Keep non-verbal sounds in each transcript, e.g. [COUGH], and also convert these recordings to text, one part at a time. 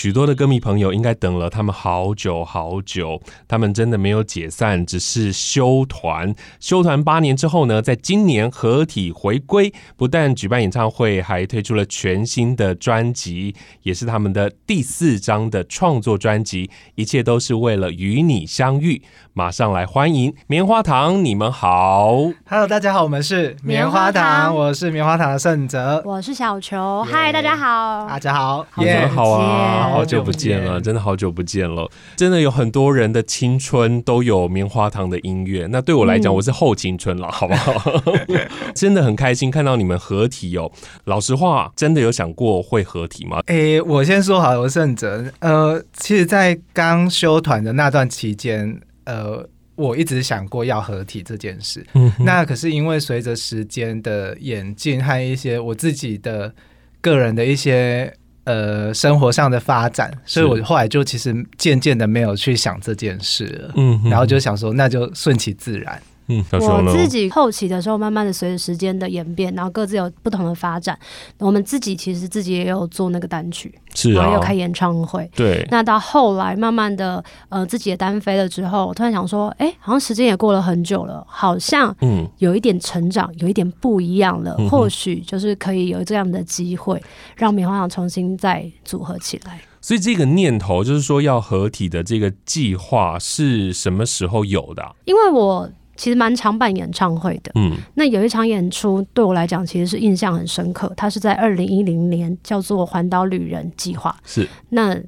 许多的歌迷朋友应该等了他们好久好久，他们真的没有解散，只是休团。休团八年之后呢，在今年合体回归，不但举办演唱会，还推出了全新的专辑，也是他们的第四张的创作专辑。一切都是为了与你相遇。马上来欢迎棉花糖，你们好，Hello，大家好，我们是棉花糖，我是棉花糖的盛哲，我是小球，嗨.大家好，大家好，好久好啊，好久不见了，真的好久不见了，真的有很多人的青春都有棉花糖的音乐，那对我来讲，我是后青春了，嗯、好不好？[LAUGHS] 真的很开心看到你们合体哦。老实话，真的有想过会合体吗？哎、欸，我先说好，我是胜哲，呃，其实，在刚修团的那段期间。呃，我一直想过要合体这件事，嗯，那可是因为随着时间的演进和一些我自己的个人的一些呃生活上的发展，所以我后来就其实渐渐的没有去想这件事了，嗯，然后就想说那就顺其自然。嗯，我自己后期的时候，慢慢的随着时间的演变，然后各自有不同的发展。我们自己其实自己也有做那个单曲，是、啊，然后又开演唱会。对，那到后来慢慢的，呃，自己也单飞了之后，我突然想说，哎、欸，好像时间也过了很久了，好像嗯，有一点成长，有一点不一样了。嗯、或许就是可以有这样的机会，让棉花糖重新再组合起来。所以这个念头，就是说要合体的这个计划，是什么时候有的、啊？因为我。其实蛮常办演唱会的，嗯，那有一场演出对我来讲其实是印象很深刻，它是在二零一零年，叫做《环岛旅人计划》，是那。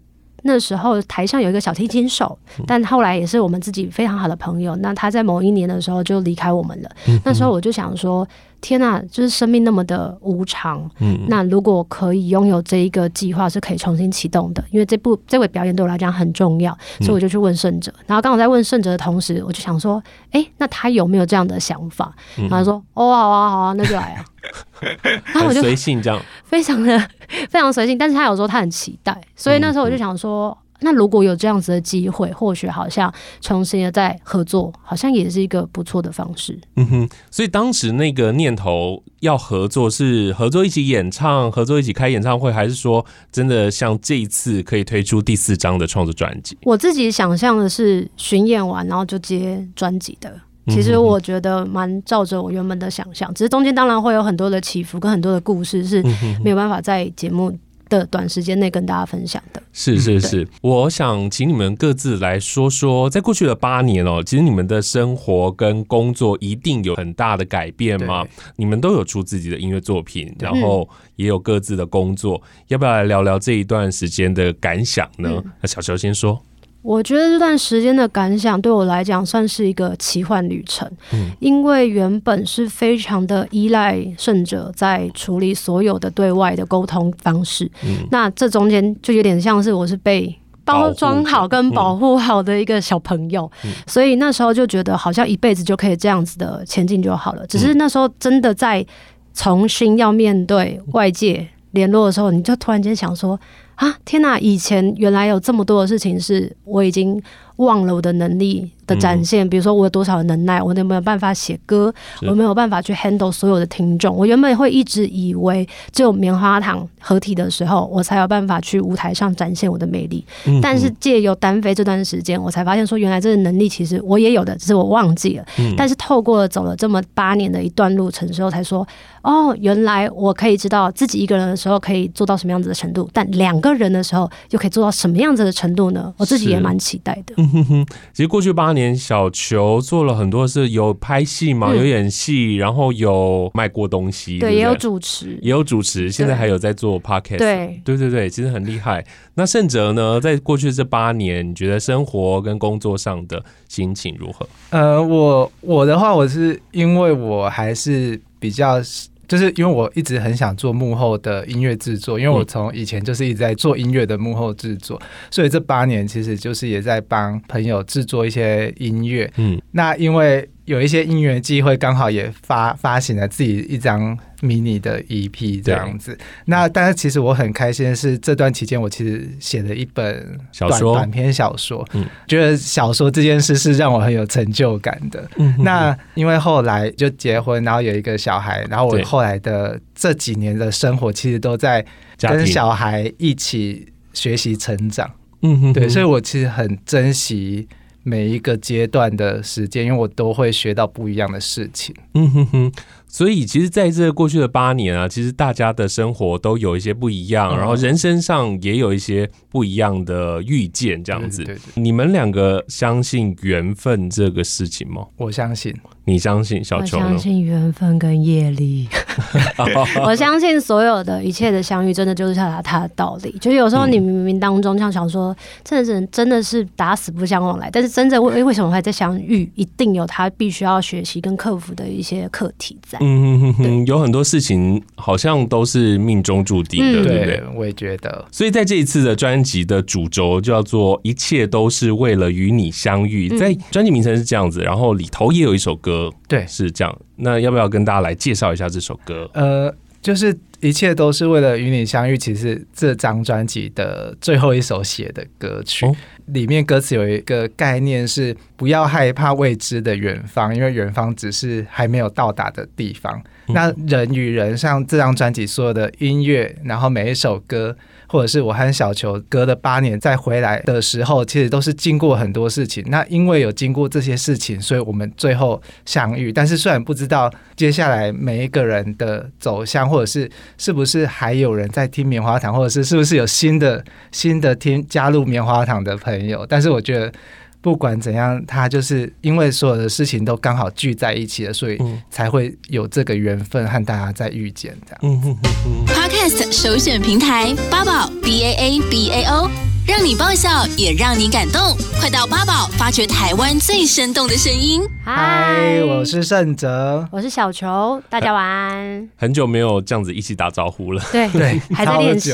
那时候台上有一个小提琴手，但后来也是我们自己非常好的朋友。那他在某一年的时候就离开我们了。那时候我就想说：天呐，就是生命那么的无常。那如果可以拥有这一个计划，是可以重新启动的。因为这部这位表演对我来讲很重要，所以我就去问胜者。然后刚好在问胜者的同时，我就想说：哎，那他有没有这样的想法？然后他说：哦，好啊，好啊，那就来啊。然后我就随性这样，非常的非常随性。但是他有时候他很期待，所以那时候我就想说，那如果有这样子的机会，或许好像重新的再合作，好像也是一个不错的方式。嗯哼，所以当时那个念头要合作，是合作一起演唱，合作一起开演唱会，还是说真的像这一次可以推出第四张的创作专辑？我自己想象的是巡演完，然后就接专辑的。其实我觉得蛮照着我原本的想象，只是中间当然会有很多的起伏跟很多的故事是没有办法在节目的短时间内跟大家分享的。是是是，我想请你们各自来说说，在过去的八年哦，其实你们的生活跟工作一定有很大的改变吗？你们都有出自己的音乐作品，然后也有各自的工作，要不要来聊聊这一段时间的感想呢？那小乔先说。我觉得这段时间的感想对我来讲算是一个奇幻旅程，嗯，因为原本是非常的依赖胜者在处理所有的对外的沟通方式，嗯，那这中间就有点像是我是被包装好跟保护好的一个小朋友，嗯，所以那时候就觉得好像一辈子就可以这样子的前进就好了。只是那时候真的在重新要面对外界联络的时候，你就突然间想说。啊，天哪！以前原来有这么多的事情是我已经忘了我的能力的展现，比如说我有多少的能耐，我有没有办法写歌，我没有办法去 handle 所有的听众。我原本会一直以为只有棉花糖合体的时候，我才有办法去舞台上展现我的魅力。嗯、但是借由单飞这段时间，我才发现说，原来这个能力其实我也有的，只是我忘记了。嗯、但是透过了走了这么八年的一段路程之后，才说哦，原来我可以知道自己一个人的时候可以做到什么样子的程度，但两个人的时候又可以做到什么样子的程度呢？我自己也蛮期待的。哼哼，其实过去八年，小球做了很多事，有拍戏嘛，有演戏，然后有卖过东西，对，也有主持，也有主持，现在还有在做 podcast，对，对对对，其实很厉害。那胜哲呢，在过去这八年，你觉得生活跟工作上的心情如何？呃，我我的话，我是因为我还是比较。就是因为我一直很想做幕后的音乐制作，因为我从以前就是一直在做音乐的幕后制作，所以这八年其实就是也在帮朋友制作一些音乐。嗯，那因为有一些因缘机会，刚好也发发行了自己一张迷你的 EP 这样子。那但是其实我很开心的是，这段期间我其实写了一本短小说短篇小说，嗯，觉得小说这件事是让我很有成就感的。嗯，那因为后来就结婚，然后有一个小孩，然后我后来的这几年的生活其实都在跟小孩一起学习成长。嗯哼，对，所以我其实很珍惜。每一个阶段的时间，因为我都会学到不一样的事情。嗯哼哼。所以，其实在这过去的八年啊，其实大家的生活都有一些不一样，然后人生上也有一些不一样的遇见，这样子。对对对。你们两个相信缘分这个事情吗？我相信。你相信？小球呢？我相信缘分跟业力。[LAUGHS] [LAUGHS] 我相信所有的一切的相遇，真的就是它它的道理。就有时候你明明当中像想说，真的是真的是打死不相往来，但是真正为为什么还在相遇，一定有他必须要学习跟克服的一些课题在。嗯哼哼哼，有很多事情好像都是命中注定的，嗯、对不对？我也觉得。所以在这一次的专辑的主轴叫做“一切都是为了与你相遇”，嗯、在专辑名称是这样子，然后里头也有一首歌，对，是这样。那要不要跟大家来介绍一下这首歌？呃，就是“一切都是为了与你相遇”，其实这张专辑的最后一首写的歌曲。哦里面歌词有一个概念是不要害怕未知的远方，因为远方只是还没有到达的地方。那人与人，像这张专辑所有的音乐，然后每一首歌。或者是我和小球隔了八年再回来的时候，其实都是经过很多事情。那因为有经过这些事情，所以我们最后相遇。但是虽然不知道接下来每一个人的走向，或者是是不是还有人在听棉花糖，或者是是不是有新的新的听加入棉花糖的朋友，但是我觉得。不管怎样，他就是因为所有的事情都刚好聚在一起了，所以才会有这个缘分和大家再遇见这样。Podcast 首选平台八宝 B A A B A O，让你爆笑也让你感动，快到八宝发掘台湾最生动的声音。嗨，我是盛哲，我是小球，大家晚安。很久没有这样子一起打招呼了，对对，还在练习，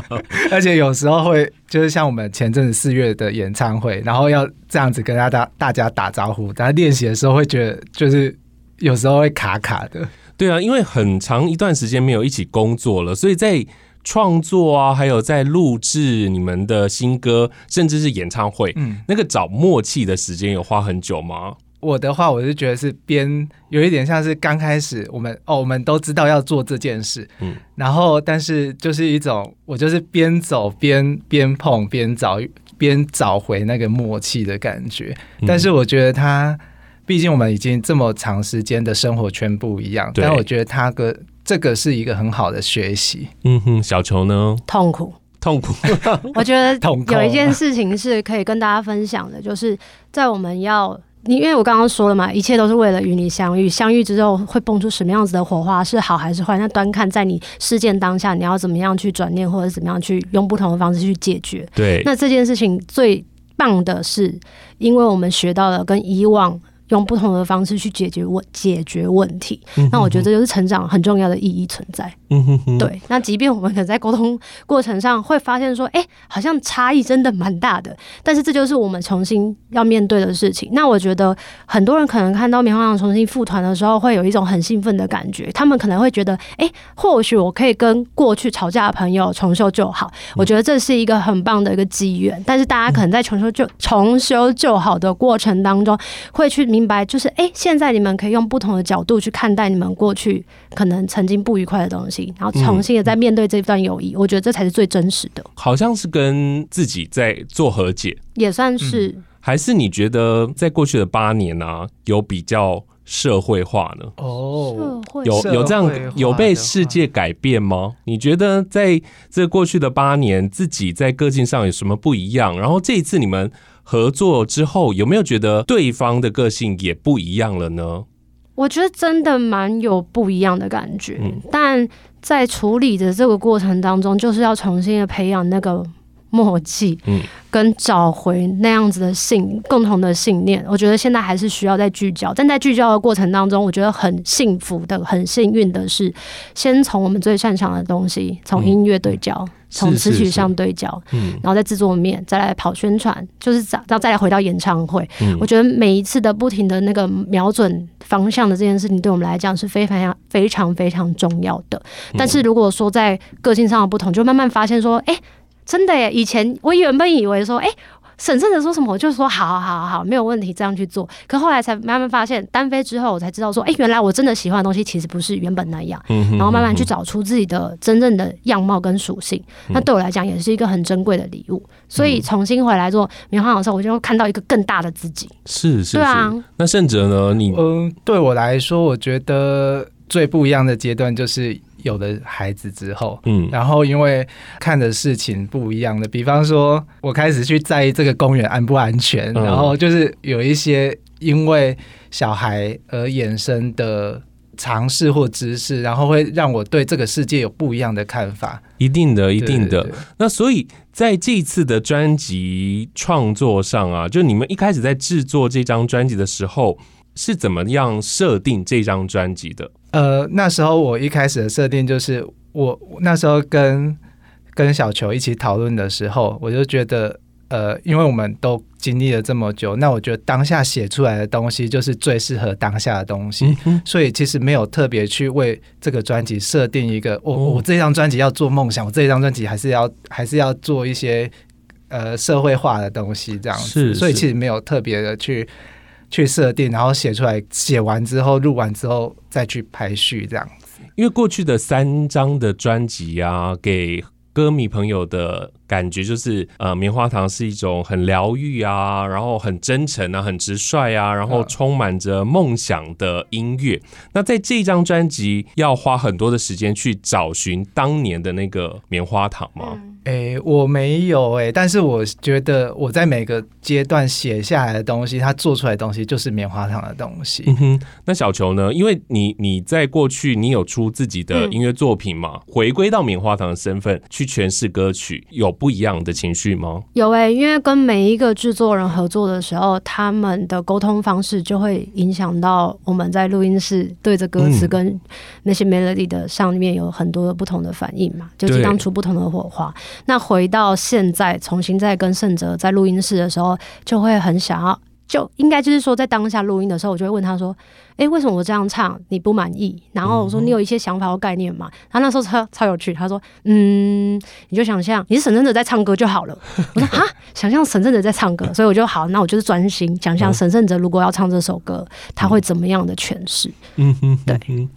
[LAUGHS] 而且有时候会。就是像我们前阵子四月的演唱会，然后要这样子跟大家大家打招呼，大家练习的时候会觉得，就是有时候会卡卡的。对啊，因为很长一段时间没有一起工作了，所以在创作啊，还有在录制你们的新歌，甚至是演唱会，嗯，那个找默契的时间有花很久吗？我的话，我是觉得是边有一点像是刚开始，我们哦，我们都知道要做这件事，嗯，然后但是就是一种我就是边走边边碰边找边找回那个默契的感觉。但是我觉得他，毕竟我们已经这么长时间的生活圈不一样，但我觉得他个这个是一个很好的学习。嗯哼，小球呢？痛苦，痛苦。[LAUGHS] 我觉得有一件事情是可以跟大家分享的，就是在我们要。你因为我刚刚说了嘛，一切都是为了与你相遇。相遇之后会蹦出什么样子的火花，是好还是坏？那端看在你事件当下，你要怎么样去转念，或者怎么样去用不同的方式去解决。对，那这件事情最棒的是，因为我们学到了跟以往。用不同的方式去解决问解决问题，那我觉得这就是成长很重要的意义存在。嗯哼哼。对，那即便我们可能在沟通过程上会发现说，哎、欸，好像差异真的蛮大的，但是这就是我们重新要面对的事情。那我觉得很多人可能看到棉花糖重新复团的时候，会有一种很兴奋的感觉。他们可能会觉得，哎、欸，或许我可以跟过去吵架的朋友重修旧好。我觉得这是一个很棒的一个机缘。但是大家可能在重修旧重修旧好的过程当中，会去。明白，就是哎、欸，现在你们可以用不同的角度去看待你们过去可能曾经不愉快的东西，然后重新的在面对这段友谊。嗯、我觉得这才是最真实的。好像是跟自己在做和解，也算是。嗯、还是你觉得在过去的八年呢、啊，有比较社会化呢？哦，有有这样有被世界改变吗？你觉得在这过去的八年，自己在个性上有什么不一样？然后这一次你们。合作之后，有没有觉得对方的个性也不一样了呢？我觉得真的蛮有不一样的感觉，嗯、但在处理的这个过程当中，就是要重新的培养那个默契，嗯，跟找回那样子的信共同的信念。我觉得现在还是需要再聚焦，但在聚焦的过程当中，我觉得很幸福的、很幸运的是，先从我们最擅长的东西，从音乐对焦。嗯从词曲上对焦，嗯，然后再制作面，再来跑宣传，就是然后再来回到演唱会。嗯，我觉得每一次的不停的那个瞄准方向的这件事情，对我们来讲是非常非常非常重要的。但是如果说在个性上的不同，就慢慢发现说，哎、欸，真的耶！以前我原本以为说，哎、欸。审慎的说什么，我就说好好好好，没有问题，这样去做。可后来才慢慢发现，单飞之后，我才知道说，哎、欸，原来我真的喜欢的东西其实不是原本那样。嗯哼嗯哼。然后慢慢去找出自己的真正的样貌跟属性，嗯、那对我来讲也是一个很珍贵的礼物。所以重新回来做棉花糖的时候，我就会看到一个更大的自己。是是是。对啊。那胜哲呢？你嗯，对我来说，我觉得最不一样的阶段就是。有了孩子之后，嗯，然后因为看的事情不一样的，比方说，我开始去在意这个公园安不安全，嗯，然后就是有一些因为小孩而衍生的尝试或知识，然后会让我对这个世界有不一样的看法。一定的，一定的。对对对。那所以在这次的专辑创作上啊，就你们一开始在制作这张专辑的时候，是怎么样设定这张专辑的？呃，那时候我一开始的设定就是我，那时候跟跟小球一起讨论的时候，我就觉得，呃，因为我们都经历了这么久，那我觉得当下写出来的东西就是最适合当下的东西，嗯。所以其实没有特别去为这个专辑设定一个，我我这张专辑要做梦想，我这张专辑还是要还是要做一些呃社会化的东西这样子。所以其实没有特别的去。去设定，然后写出来，写完之后录完之后再去排序，这样子。因为过去的三张的专辑啊，给歌迷朋友的感觉就是，呃，棉花糖是一种很疗愈啊，然后很真诚啊，很直率啊，然后充满着梦想的音乐。那在这张专辑，要花很多的时间去找寻当年的那个棉花糖吗？嗯诶、欸，我没有诶、欸，但是我觉得我在每个阶段写下来的东西，它做出来的东西就是棉花糖的东西。嗯哼，那小球呢？因为你你在过去你有出自己的音乐作品嘛，嗯、回归到棉花糖的身份去诠释歌曲，有不一样的情绪吗？有诶、欸，因为跟每一个制作人合作的时候，他们的沟通方式就会影响到我们在录音室对着歌词跟那些 melody 的上面有很多的不同的反应嘛，就激荡出不同的火花。那回到现在，重新再跟盛哲在录音室的时候，就会很想要，就应该就是说，在当下录音的时候，我就会问他说：“哎、欸，为什么我这样唱你不满意？”然后我说：“你有一些想法或概念嘛？”他那时候超超有趣，他说：“嗯，你就想象你是沈胜哲在唱歌就好了。[LAUGHS] ”我说：“啊，想象沈胜哲在唱歌。”所以我就好，那我就是专心想象沈胜哲如果要唱这首歌，他会怎么样的诠释？嗯哼，对。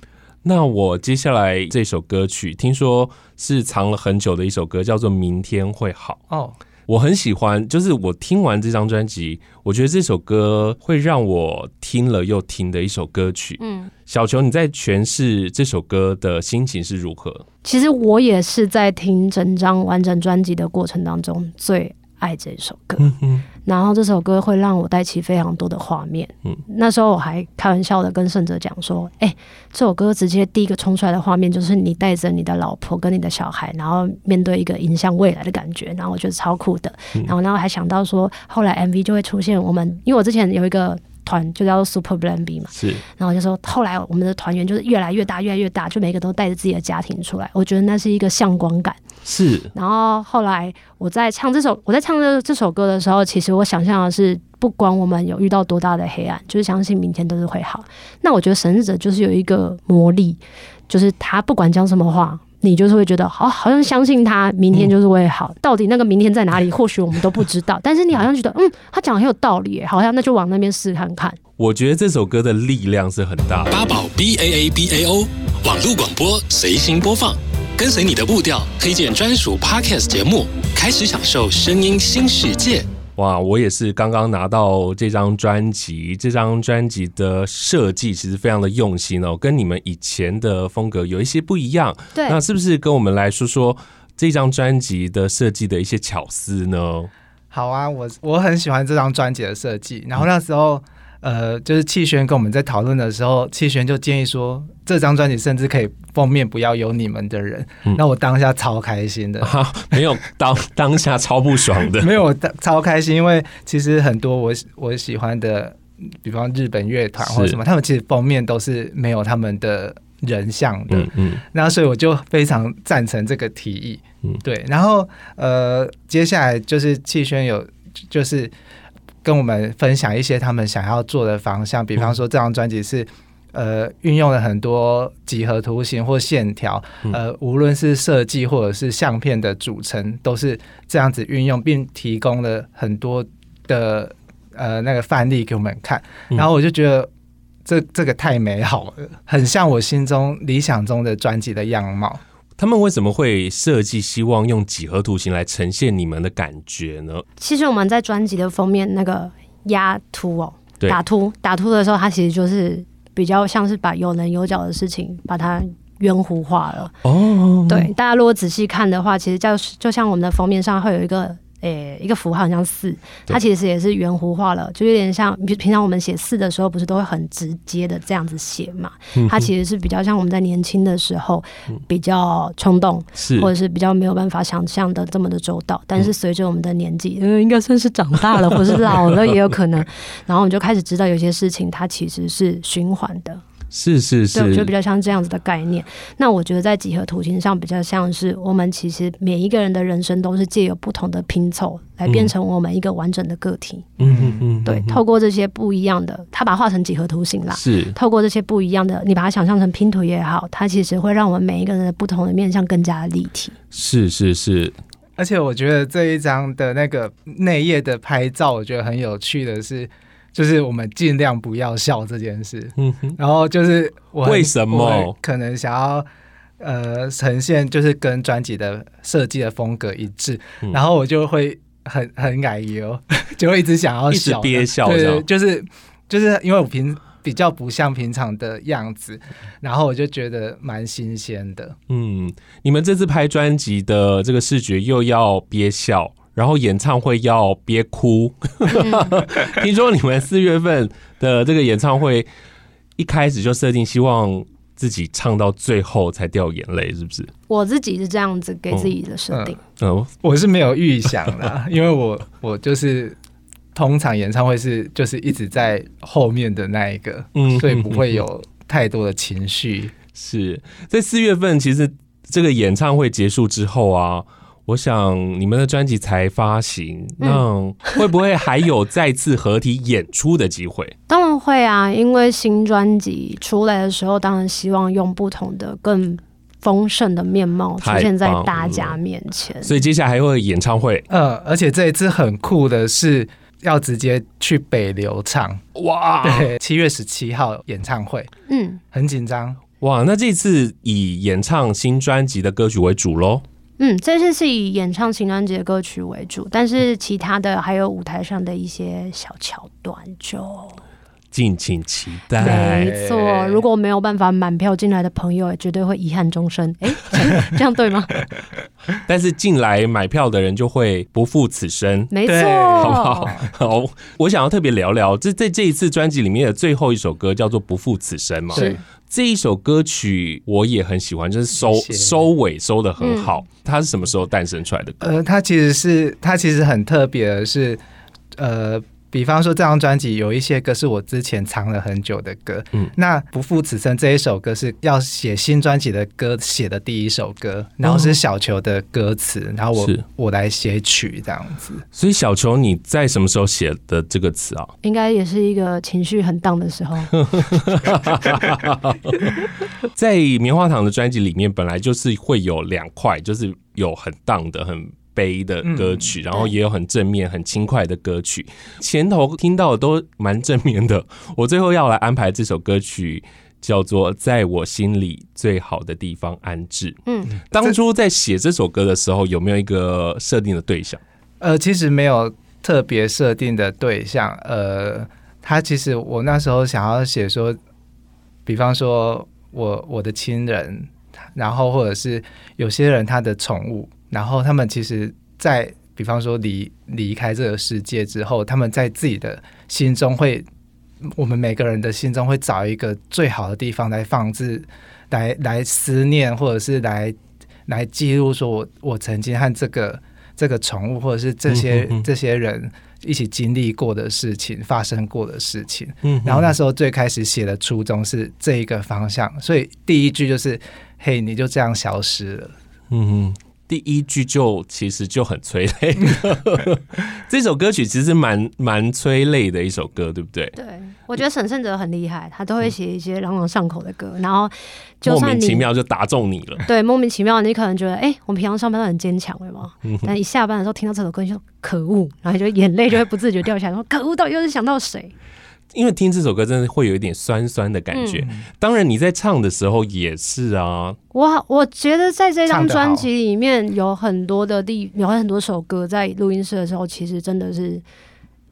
那我接下来这首歌曲，听说是藏了很久的一首歌，叫做《明天会好》哦。我很喜欢，就是我听完这张专辑，我觉得这首歌会让我听了又听的一首歌曲。嗯，小球，你在诠释这首歌的心情是如何？其实我也是在听整张完整专辑的过程当中最爱这首歌。嗯然后这首歌会让我带起非常多的画面。嗯，那时候我还开玩笑的跟胜哲讲说：“哎、欸，这首歌直接第一个冲出来的画面就是你带着你的老婆跟你的小孩，然后面对一个迎向未来的感觉。然后我觉得超酷的。然后，然后还想到说，后来 MV 就会出现我们，因为我之前有一个。团就叫做 Super Blend B 嘛，是，然后就说后来我们的团员就是越来越大，越来越大，就每个都带着自己的家庭出来，我觉得那是一个向光感。是，然后后来我在唱这首，我在唱这这首歌的时候，其实我想象的是，不管我们有遇到多大的黑暗，就是相信明天都是会好。那我觉得神日者就是有一个魔力，就是他不管讲什么话。你就是会觉得好，好像相信他，明天就是会好。到底那个明天在哪里？或许我们都不知道。[LAUGHS] 但是你好像觉得，嗯，他讲的很有道理，好像那就往那边试看看。我觉得这首歌的力量是很大的。八宝 B A A B A O 网络广播随心播放，跟随你的步调，推荐专属 Podcast 节目，开始享受声音新世界。哇，我也是刚刚拿到这张专辑，这张专辑的设计其实非常的用心哦，跟你们以前的风格有一些不一样。对，那是不是跟我们来说说这张专辑的设计的一些巧思呢？好啊，我我很喜欢这张专辑的设计，然后那时候。呃，就是气轩跟我们在讨论的时候，气轩就建议说，这张专辑甚至可以封面不要有你们的人。那、嗯、我当下超开心的，啊、没有当当下超不爽的，[LAUGHS] 没有当超开心，因为其实很多我我喜欢的，比方日本乐团或者什么，他们其实封面都是没有他们的人像的，嗯嗯，所以我就非常赞成这个提议，嗯，对，然后呃，接下来就是气轩有就是跟我们分享一些他们想要做的方向，比方说这张专辑是。呃，运用了很多几何图形或线条，呃，无论是设计或者是相片的组成，都是这样子运用，并提供了很多的呃那个范例给我们看。然后我就觉得这这个太美好了，很像我心中理想中的专辑的样貌。他们为什么会设计希望用几何图形来呈现你们的感觉呢？其实我们在专辑的封面那个压凸哦，打凸打凸的时候，它其实就是。比较像是把有棱有角的事情把它圆弧化了哦。对，大家如果仔细看的话，其实就就像我们的封面上会有一个诶、欸、一个符号，很像四，它其实也是圆弧化了，就有点像平平常我们写四的时候，不是都会很直接的这样子写嘛？它其实是比较像我们在年轻的时候比较冲动，是或者是比较没有办法想象的这么的周到。但是随着我们的年纪，嗯，应该算是长大了，或是老了也有可能。[LAUGHS] 然后我们就开始知道有些事情它其实是循环的。是是是，对，就比较像这样子的概念。那我觉得在几何图形上比较像是我们其实每一个人的人生都是借由不同的拼凑来变成我们一个完整的个体。嗯嗯嗯，对，透过这些不一样的，他把它画成几何图形啦。是，透过这些不一样的，你把它想象成拼图也好，它其实会让我们每一个人的不同的面向更加的立体。是是是，而且我觉得这一张的那个内页的拍照，我觉得很有趣的是。就是我们尽量不要笑这件事，嗯，然后就是我为什么？可能想要呃呈现就是跟专辑的设计的风格一致，嗯、然后我就会很很矮油，[LAUGHS] 就会一直想要笑，憋笑，对，就是就是因为我平比较不像平常的样子，然后我就觉得蛮新鲜的。嗯，你们这次拍专辑的这个视觉又要憋笑。然后演唱会要憋哭，[LAUGHS] 听说你们四月份的这个演唱会一开始就设定希望自己唱到最后才掉眼泪，是不是？我自己是这样子给自己的设定。嗯，嗯，我是没有预想的，因为我我就是通常演唱会是就是一直在后面的那一个，嗯，所以不会有太多的情绪。是在四月份，其实这个演唱会结束之后啊。我想你们的专辑才发行，那会不会还有再次合体演出的机会？[LAUGHS] 当然会啊，因为新专辑出来的时候，当然希望用不同的、更丰盛的面貌出现在大家面前。所以接下来还会有演唱会，呃，而且这一次很酷的是要直接去北流唱，哇！对，七月十七号演唱会，嗯，很紧张，哇！那这次以演唱新专辑的歌曲为主喽。嗯，这次是以演唱情人节歌曲为主，但是其他的还有舞台上的一些小桥段，就敬请期待。没错，如果没有办法满票进来的朋友，也绝对会遗憾终生。哎，[LAUGHS] 这样对吗？但是进来买票的人就会不负此生，没错，好不好？好，我想要特别聊聊，这在这一次专辑里面的最后一首歌叫做《不负此生》嘛。是。这一首歌曲我也很喜欢，就是收收尾收的很好。嗯、它是什么时候诞生出来的歌？呃，它其实是它其实很特别的是，呃。比方说，这张专辑有一些歌是我之前藏了很久的歌。嗯，那不负此生这一首歌是要写新专辑的歌写的第一首歌，然后是小球的歌词，然后我是我来写曲这样子。所以小球你在什么时候写的这个词啊？应该也是一个情绪很荡的时候。[LAUGHS] 在棉花糖的专辑里面，本来就是会有两块，就是有很荡的很。悲的歌曲，然后也有很正面、很轻快的歌曲。前头听到的都蛮正面的。[LAUGHS] 我最后要来安排这首歌曲，叫做《在我心里最好的地方安置》。嗯，当初在写这首歌的时候，有没有一个设定的对象？呃，其实没有特别设定的对象。呃，他其实我那时候想要写说，比方说我我的亲人，然后或者是有些人他的宠物。然后他们其实，在比方说离离开这个世界之后，他们在自己的心中会，我们每个人的心中会找一个最好的地方来放置，来来思念，或者是来来记录，说我我曾经和这个 [LAUGHS] 这个宠物或者是这些、这些人一起经历过的事情、发生过的事情。嗯，然后那时候最开始写的初衷是这一个方向，所以第一句就是“嘿，你就这样消失了。”嗯哼。第一句就其实就很催泪，这首歌曲其实蛮蛮催泪的一首歌，对不对？对，我觉得沈圣哲很厉害，他都会写一些朗朗上口的歌，然后就算莫名其妙就打中你了。对，莫名其妙，你可能觉得，哎、欸，我们平常上班都很坚强，对吗？但一下班的时候听到这首歌，你就可恶，然后就眼泪就会不自觉掉下来，说可恶，到底又是想到谁？因为听这首歌真的会有一点酸酸的感觉，嗯、当然你在唱的时候也是啊。我我觉得在这张专辑里面有很多的地，有很多首歌在录音室的时候，其实真的是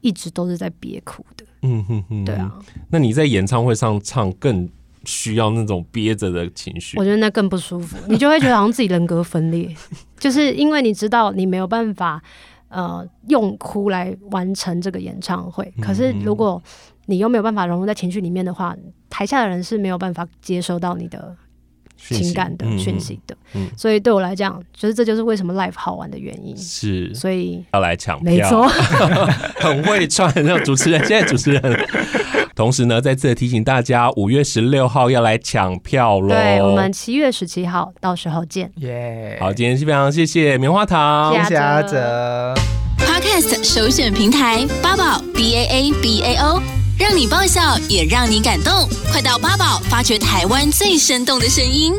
一直都是在憋哭的。嗯哼哼，对啊。那你在演唱会上唱更需要那种憋着的情绪，我觉得那更不舒服，你就会觉得好像自己人格分裂，[LAUGHS] 就是因为你知道你没有办法呃用哭来完成这个演唱会，可是如果你又没有办法融入在情绪里面的话，台下的人是没有办法接收到你的情感的讯息。的。嗯嗯、所以对我来讲，就是这就是为什么 live 好玩的原因。是，所以要来抢票，没错，[LAUGHS] 很会串，像主持人，现在主持人。同时呢，再次提醒大家，五月十六号要来抢票喽。对，我们七月十七号到时候见。耶、yeah！好，今天非常谢谢棉花糖，谢谢阿哲。Podcast 首选平台八宝 B A A B A O。让你爆笑，也让你感动，快到八宝发掘台湾最生动的声音。